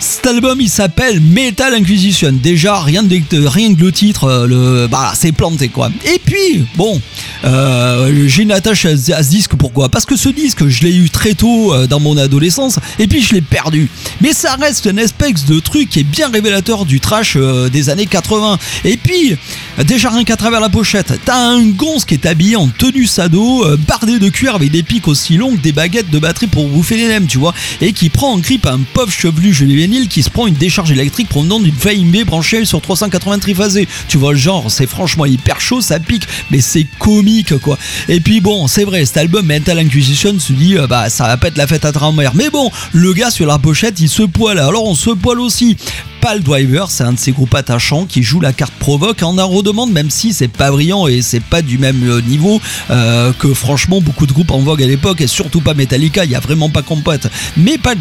Cet album il s'appelle Metal Inquisition. Déjà rien de rien que le titre, euh, le bah c'est planté quoi. Et puis bon, euh, j'ai une attache à, ce disque pourquoi? Parce que ce disque je l'ai eu très tôt euh, dans mon adolescence et puis je l'ai perdu. Mais ça reste une espèce de truc qui est bien révélateur du trash des années 80. Et puis déjà rien qu'à travers la pochette, t'as un gonze qui est habillé en tenue sado, bardé de cuir avec des pics aussi longs que des baguettes de batterie pour bouffer les nems, tu vois, et qui prend en grippe un pauvre chevelu juvénile qui se prend une décharge électrique provenant d'une VMB branchée sur 380 triphasés. Tu vois le genre, c'est franchement hyper chaud, ça pique, mais c'est comique quoi. Et puis bon, c'est vrai, cet album Mental Inquisition se dit, euh, bah ça va pas être la fête à travers. Mais bon, le gars sur la pochette, il se poile. Alors on se poile aussi. Pal Driver, c'est un de ces groupes attachants qui joue la carte provoque en en redemande, même si c'est pas brillant et c'est pas du même euh, niveau euh, que franchement beaucoup de groupes en vogue à l'époque et surtout pas Metallica, il y a vraiment pas compote. Mais Pal,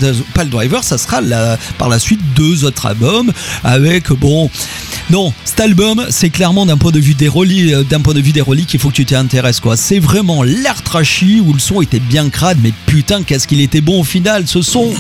Driver, ça sera par la suite deux autres albums avec bon. Non, cet album, c'est clairement d'un point de vue des reliques, euh, d'un point de vue des reliques, il faut que tu t'y intéresses quoi. C'est vraiment l'air trashy où le son était bien crade, mais putain qu'est-ce qu'il était bon au final, ce son.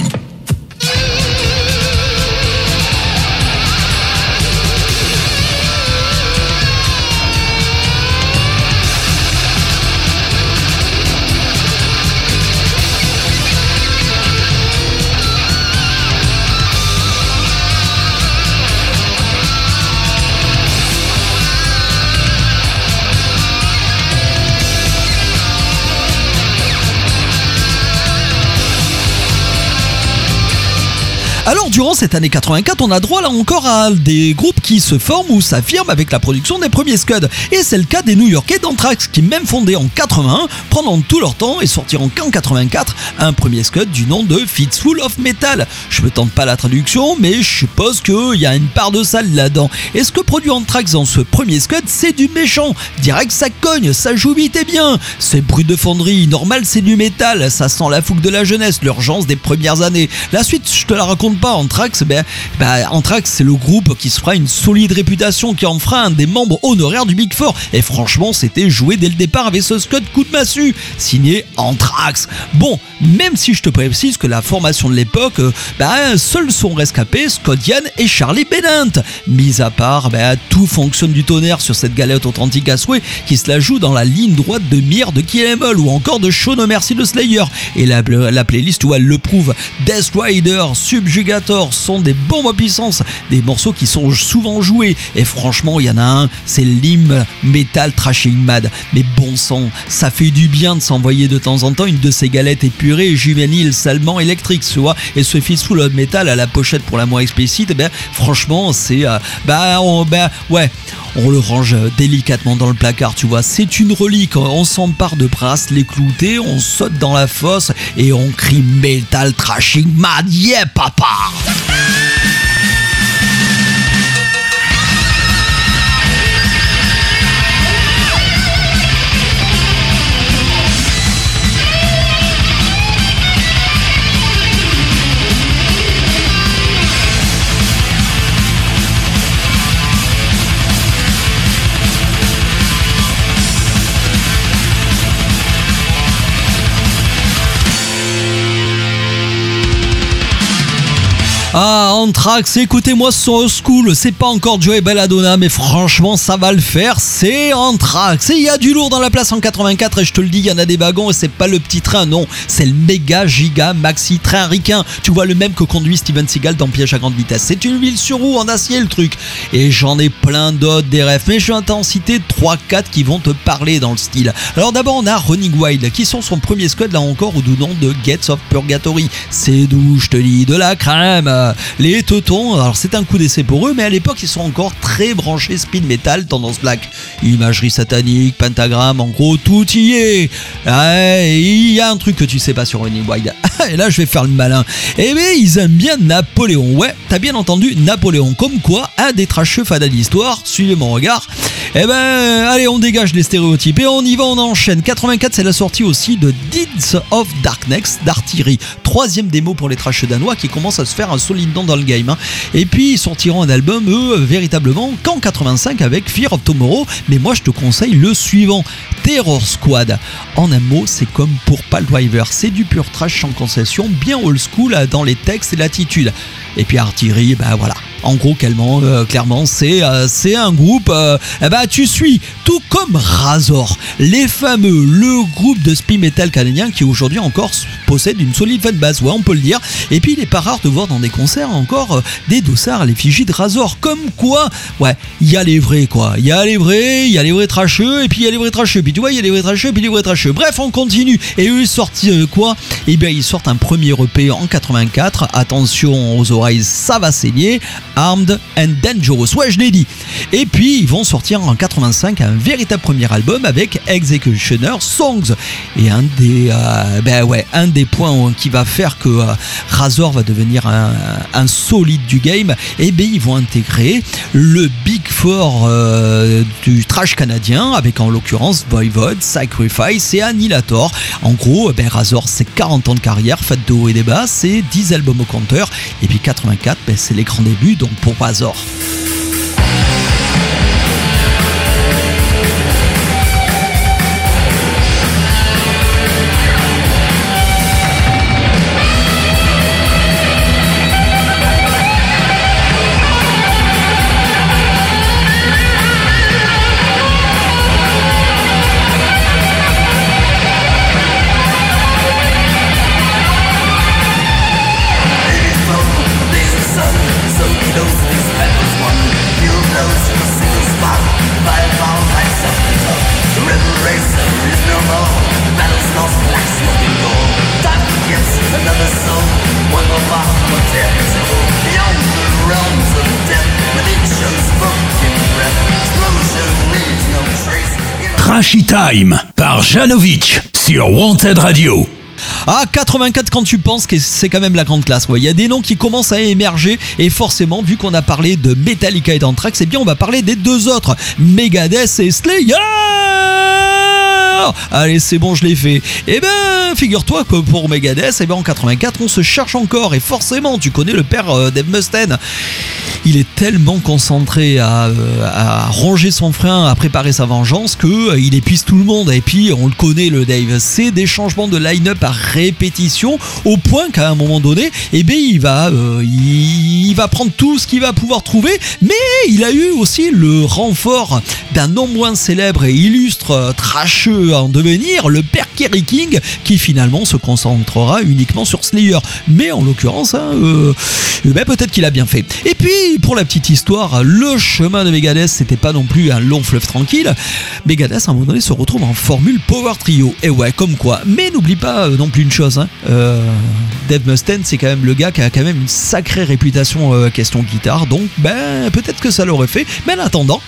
Alors durant cette année 84, on a droit là encore à des groupes qui se forment ou s'affirment avec la production des premiers scuds. Et c'est le cas des New-Yorkais d'Anthrax qui même fondés en 81, prendront tout leur temps et sortiront qu'en 84 un premier scud du nom de Full of Metal. Je me tente pas la traduction, mais je suppose qu'il y a une part de sale là-dedans. Et ce que produit Anthrax dans ce premier scud, c'est du méchant. Direct ça cogne, ça joue vite et bien. C'est brut de fonderie, normal c'est du métal, ça sent la fougue de la jeunesse, l'urgence des premières années. La suite, je te la raconte pas, Anthrax, ben, ben, Anthrax, c'est le groupe qui se fera une solide réputation, qui en fera un des membres honoraires du Big Four. Et franchement, c'était joué dès le départ avec ce Scott coup de massue, signé Anthrax. Bon, même si je te précise que la formation de l'époque, euh, ben, seuls sont rescapés Scott Yann et Charlie Bennett. Mis à part, ben, tout fonctionne du tonnerre sur cette galette authentique à souhait qui se la joue dans la ligne droite de Mire de Kill ou encore de Shaun Mercy de Slayer. Et la, la playlist où elle le prouve, Death Rider, Sont des bombes à puissance, des morceaux qui sont souvent joués. Et franchement, il y en a un, c'est l'hymne Metal Trashing Mad. Mais bon sang, ça fait du bien de s'envoyer de temps en temps une de ces galettes épurées, juvéniles, salement électriques, tu vois. Et ce Fistful of Metal à la pochette pour la moins explicite, eh ben, franchement, c'est. euh, bah, bah, ouais, on le range délicatement dans le placard, tu vois. C'est une relique. On s'empare de brasse, les cloutés, on saute dans la fosse et on crie Metal Trashing Mad. Yeah, papa! ジャンプ! Anthrax, écoutez-moi son school, c'est pas encore Joey Belladonna, mais franchement, ça va le faire, c'est Anthrax. Et il y a du lourd dans la place en 84, et je te le dis, il y en a des wagons, et c'est pas le petit train, non, c'est le méga giga maxi train ricain. Tu vois, le même que conduit Steven Seagal dans Piège à grande vitesse. C'est une ville sur roue en acier, le truc. Et j'en ai plein d'autres des refs, mais je vais t'en citer 3-4 qui vont te parler dans le style. Alors d'abord, on a Running Wild, qui sont son premier squad, là encore, au doux nom de Gates of Purgatory. C'est d'où, je te dis, de la crème. Teutons, alors c'est un coup d'essai pour eux, mais à l'époque, ils sont encore très branchés speed metal, tendance black. Imagerie satanique, pentagramme, en gros, tout y est. Il y a un truc que tu sais pas sur Running Wild. Et là, je vais faire le malin. Eh bien, ils aiment bien Napoléon. Ouais, t'as bien entendu Napoléon. Comme quoi, un des tracheux fada de l'histoire, suivez mon regard. Eh ben, allez, on dégage les stéréotypes et on y va, on enchaîne. 84, c'est la sortie aussi de Deeds of Darkness d'Artillery. Troisième démo pour les trasheux danois qui commencent à se faire un solide nom dans game. hein. Et puis, ils sortiront un album, eux, véritablement, qu'en 85 avec Fear of Tomorrow. Mais moi, je te conseille le suivant, Terror Squad. En un mot, c'est comme pour Pal Driver. C'est du pur trash sans concession, bien old school dans les textes et l'attitude. Et puis Artillery, ben voilà. En gros, euh, clairement c'est euh, c'est un groupe. euh, eh ben, tu suis tout comme Razor, les fameux, le groupe de speed metal canadien qui aujourd'hui encore possède une solide fan base, ouais, on peut le dire. Et puis, il est pas rare de voir dans des concerts encore des dossards à l'effigie de Razor. Comme quoi, ouais, il y a les vrais, quoi. Il y a les vrais, il y a les vrais tracheux, et puis il y a les vrais tracheux. Puis tu vois, il y a les vrais tracheux, puis les vrais tracheux. Bref, on continue. Et eux, ils sortent quoi? Eh bien, ils sortent un premier EP en 84. Attention aux oreilles, ça va saigner. Armed and Dangerous. Ouais, je l'ai dit. Et puis, ils vont sortir en 85 un véritable premier album avec Executioner Songs. Et un des, euh, ben ouais, un des points qui va faire que euh, Razor va devenir un, solide du game, et ben ils vont intégrer le Big Four euh, du trash canadien, avec en l'occurrence Voivod, Sacrifice et Annihilator. En gros, ben Razor, c'est 40 ans de carrière, faite de haut et des bas, c'est 10 albums au compteur, et puis 84, ben, c'est les grands débuts, donc pour Razor. Trashy par Janovic sur Wanted Radio. Ah, 84 quand tu penses que c'est quand même la grande classe. quoi. Il y a des noms qui commencent à émerger et forcément, vu qu'on a parlé de Metallica et d'Anthrax, eh bien on va parler des deux autres, Megadeth et Slayer Allez, c'est bon, je l'ai fait. Eh ben, figure-toi que pour Megadeth, eh ben, en 84, on se cherche encore. Et forcément, tu connais le père euh, Dave Mustaine. Il est tellement concentré à, euh, à ronger son frein, à préparer sa vengeance, que euh, il épuise tout le monde. Et puis, on le connaît, le Dave. C'est des changements de line-up à répétition, au point qu'à un moment donné, eh ben, il va, euh, il, va prendre tout ce qu'il va pouvoir trouver. Mais il a eu aussi le renfort d'un non moins célèbre et illustre euh, trasheux en devenir, le père Kerry King, qui finalement se concentrera uniquement sur Slayer. Mais en l'occurrence, hein, euh, eh ben, peut-être qu'il a bien fait. Et puis, pour la petite histoire, le chemin de Megadeth, c'était pas non plus un long fleuve tranquille. Megadeth, à un moment donné, se retrouve en formule Power Trio. Et ouais, comme quoi. Mais n'oublie pas euh, non plus une chose, hein, euh, Dave Mustaine, c'est quand même le gars qui a quand même une sacrée réputation euh, question guitare. Donc, ben, peut-être que ça l'aurait fait. Mais en attendant,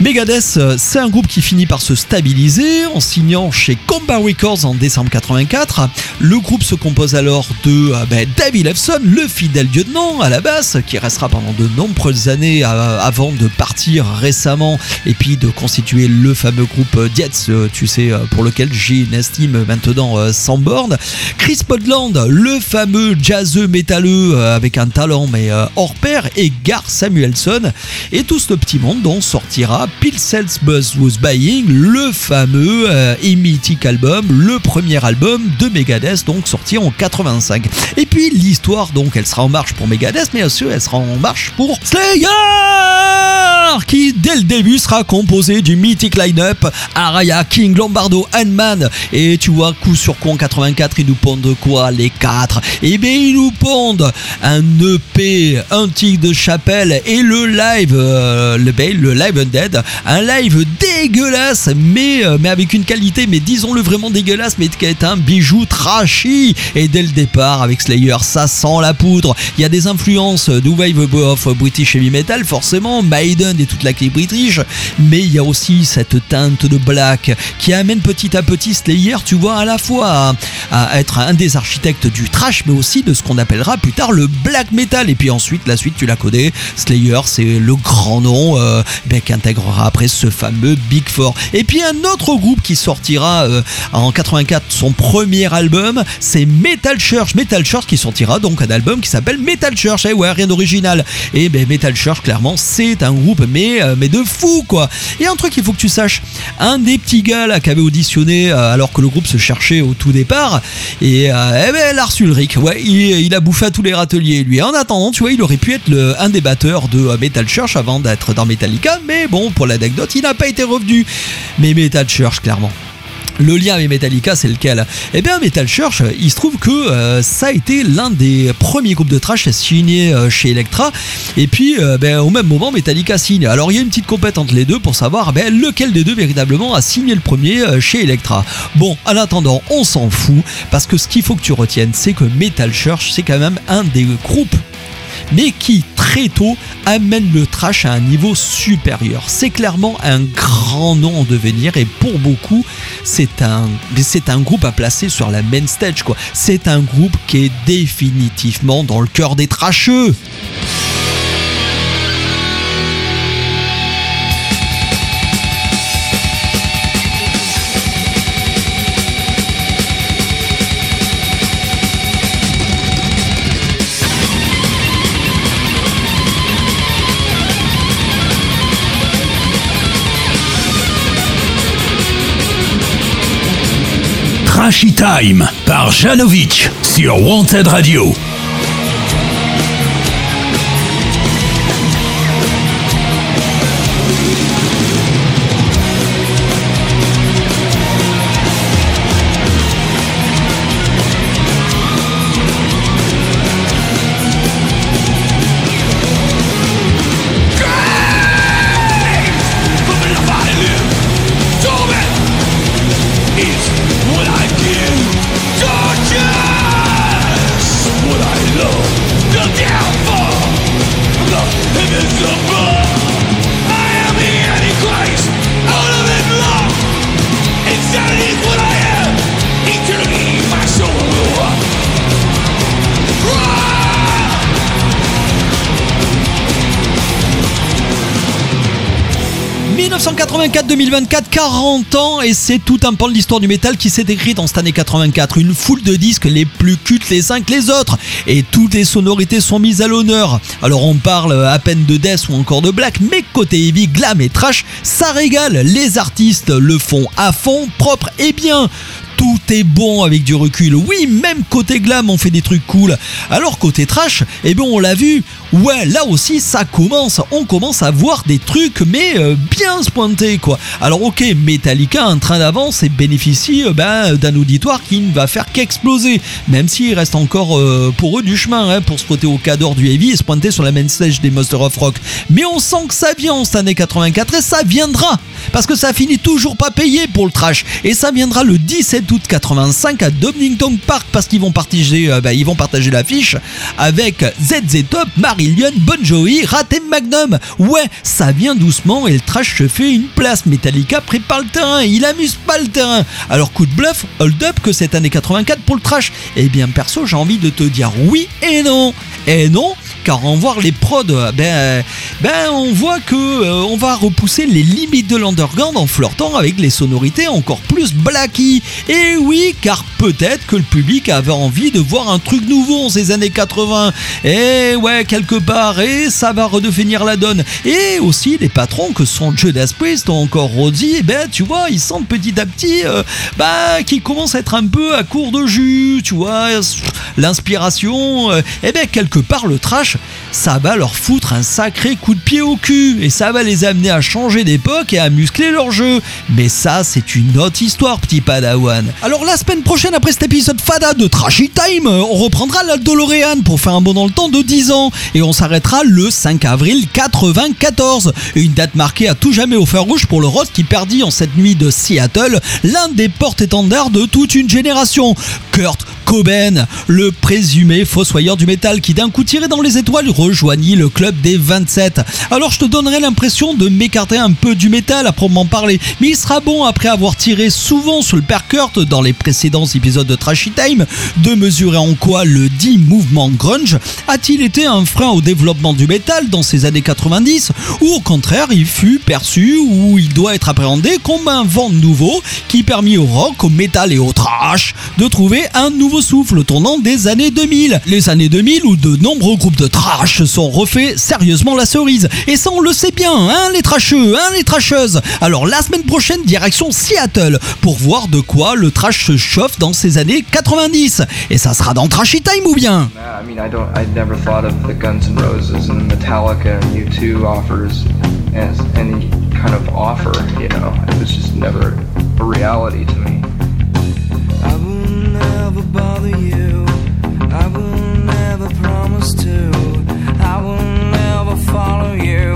Megadeth, euh, c'est un groupe qui finit par se stabiliser en signant chez Combat Records en décembre 84. Le groupe se compose alors de euh, ben, David Ellefson, le fidèle lieutenant à la basse, qui restera pendant de nombreuses années euh, avant de partir récemment et puis de constituer le fameux groupe Dietz, tu sais, pour lequel j'ai une estime maintenant sans borne. Chris Podland, le fameux jazzeux métalleux avec un talent mais hors pair, et Gar Samuelson, et tout ce petit monde dont sortira Pill Sells Buzz Was Buying, le fameux euh, et mythique album, le premier album de Megadeth, donc sorti en 85. Et puis l'histoire, donc, elle sera en marche pour Megadeth, mais aussi elle sera en marche pour Slayer qui dès le début sera composé du mythique line-up Araya, King, Lombardo, Handman et tu vois coup sur coup en 84 ils nous pondent quoi les quatre? Et bien ils nous pondent un EP, un tic de chapelle et le live, euh, le, ben, le live Undead, un live dégueulasse mais, euh, mais avec une qualité mais disons-le vraiment dégueulasse mais qui est un bijou trashy. Et dès le départ avec Slayer ça sent la poudre. Il y a des influences du wave of British heavy metal forcément Maiden et toute la clique british. Mais il y a aussi cette teinte de black qui amène petit à petit Slayer tu vois à la fois à, être un des architectes du trash mais aussi de ce qu'on appellera plus tard le black metal. Et puis ensuite la suite tu la connais. Slayer c'est le grand nom euh, ben, après ce fameux Big Four. Et puis un autre groupe qui sortira euh, en 84 son premier album c'est Metal Church. Metal Church qui sortira donc un album qui s'appelle Metal Church. Et ouais rien d'original. Et ben Metal Church clairement c'est un groupe mais, euh, mais de fou quoi. Et un truc il faut que tu saches un des petits gars là qui avait auditionné euh, alors que le groupe se cherchait au tout départ et eh ben Lars ouais il, a bouffé à tous les râteliers lui. En attendant tu vois il aurait pu être le, un des batteurs de Metal Church avant d'être dans Metallica mais bon l'anecdote il n'a pas été revenu mais Metal Church clairement le lien avec Metallica, c'est lequel? Eh bien, Metal Church, il se trouve que euh, ça a été l'un des premiers groupes de trash à signer euh, chez Elektra. Et puis, euh, ben, au même moment, Metallica signe. Alors, il y a une petite compète entre les deux pour savoir ben, lequel des deux véritablement a signé le premier euh, chez Elektra. Bon, en attendant, on s'en fout parce que ce qu'il faut que tu retiennes, c'est que Metal Church, c'est quand même un des groupes mais qui très tôt amène le trash à un niveau supérieur. C'est clairement un grand nom en devenir et pour beaucoup, c'est un, un groupe à placer sur la main stage. C'est un groupe qui est définitivement dans le cœur des trasheux. Trashy Time par Janovic sur Wanted Radio. 1984-2024, 40 ans, et c'est tout un pan de l'histoire du métal qui s'est écrit dans cette année 84. Une foule de disques les plus cultes les uns que les autres, et toutes les sonorités sont mises à l'honneur. Alors on parle à peine de death ou encore de black, mais côté heavy, glam et trash, ça régale. Les artistes le font à fond, propre et bien. Tout est bon avec du recul. Oui, même côté glam, on fait des trucs cool. Alors côté trash, eh bien on l'a vu. Ouais, là aussi ça commence. On commence à voir des trucs, mais euh, bien se pointer quoi. Alors ok, Metallica un train d'avance et bénéficie euh, ben, d'un auditoire qui ne va faire qu'exploser. Même s'il reste encore euh, pour eux du chemin hein, pour se pointer au cadre du heavy et se pointer sur la main stage des Monster of Rock. Mais on sent que ça vient en cette année 84 et ça viendra. Parce que ça finit toujours pas payé pour le trash. Et ça viendra le 17 août 85 à Donington Park parce qu'ils vont partager, ils vont partager l'affiche avec ZZ Top, Marillion, Bon Jovi, Rat et Magnum. Ouais, ça vient doucement et le trash se fait une place. Metallica prépare le terrain, il amuse pas le terrain. Alors coup de bluff, hold up que cette année 84 pour le trash. Eh bien perso, j'ai envie de te dire oui et non. Et non, car en voir les prods, ben, ben on voit que euh, on va repousser les limites de l'underground en flirtant avec les sonorités encore plus blacky. Et oui, car peut-être que le public avait envie de voir un truc nouveau en ces années 80. Et ouais, quelque part, et ça va redevenir la donne. Et aussi les patrons que sont Judas Priest ou encore Rosie, eh ben tu vois, ils sentent petit à petit, euh, bah, qu'ils commencent à être un peu à court de jus, tu vois, l'inspiration. euh, eh ben quelque part le trash, ça va leur foutre un sacré coup de pied au cul et ça va les amener à changer d'époque et à muscler leur jeu. Mais ça, c'est une autre histoire, petit padawan. Alors la semaine prochaine, après cet épisode fada de Trashy Time, on reprendra la DeLorean pour faire un bond dans le temps de 10 ans et on s'arrêtera le 5 avril 94. Une date marquée à tout jamais au fer rouge pour le rock qui perdit en cette nuit de Seattle l'un des porte-étendards de toute une génération. Kurt Cobain, le présumé fossoyeur du métal qui d'un coup tiré dans les étoiles rejoignit le club des 27. Alors je te donnerai l'impression de m'écarter un peu du métal à proprement parler, mais il sera bon après avoir tiré souvent sur le père Kurt dans les précédents épisodes de Trashy Time de mesurer en quoi le dit mouvement grunge a-t-il été un frein au développement du métal dans ces années 90 ou au contraire il fut perçu ou il doit être appréhendé comme un vent nouveau qui permit au rock, au métal et au trash de trouver un nouveau souffle tournant des années 2000. Les années 2000 où de nombreux groupes de trash sont refait sérieusement la cerise. Et ça on le sait bien, hein les trasheux, hein les trasheuses. Alors la semaine prochaine direction Seattle pour voir de quoi le trash se chauffe dans ces années 90. Et ça sera dans Trashy Time ou bien? I mean, I don't. I Guns N' Roses and Metallica and U2 offers as any kind of offer. You know, it was just never a reality to me. I will never bother you. I will never promise to. I will never follow you.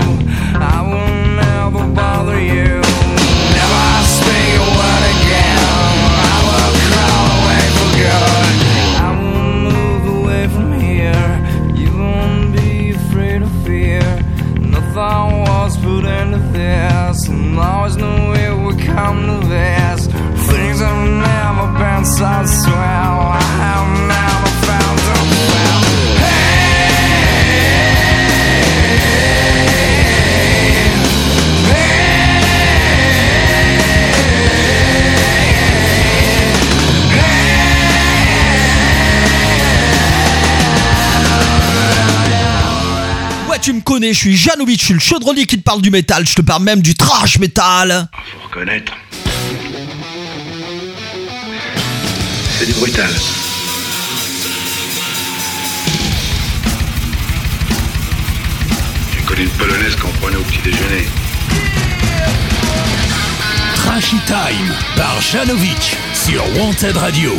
I will never bother you. Never speak a word again. I will crawl away for good. I will move away from here. You won't be afraid of fear. Nothing was put into this, and always knew it would come to this. Swell. I have never well. Ouais tu me connais, je suis Janovic, je suis le chaudronnier qui te parle du métal, je te parle même du trash métal Faut reconnaître. C'est du brutal. J'ai connu une polonaise qu'on prenait au petit déjeuner. Trashy Time par Janovic sur Wanted Radio.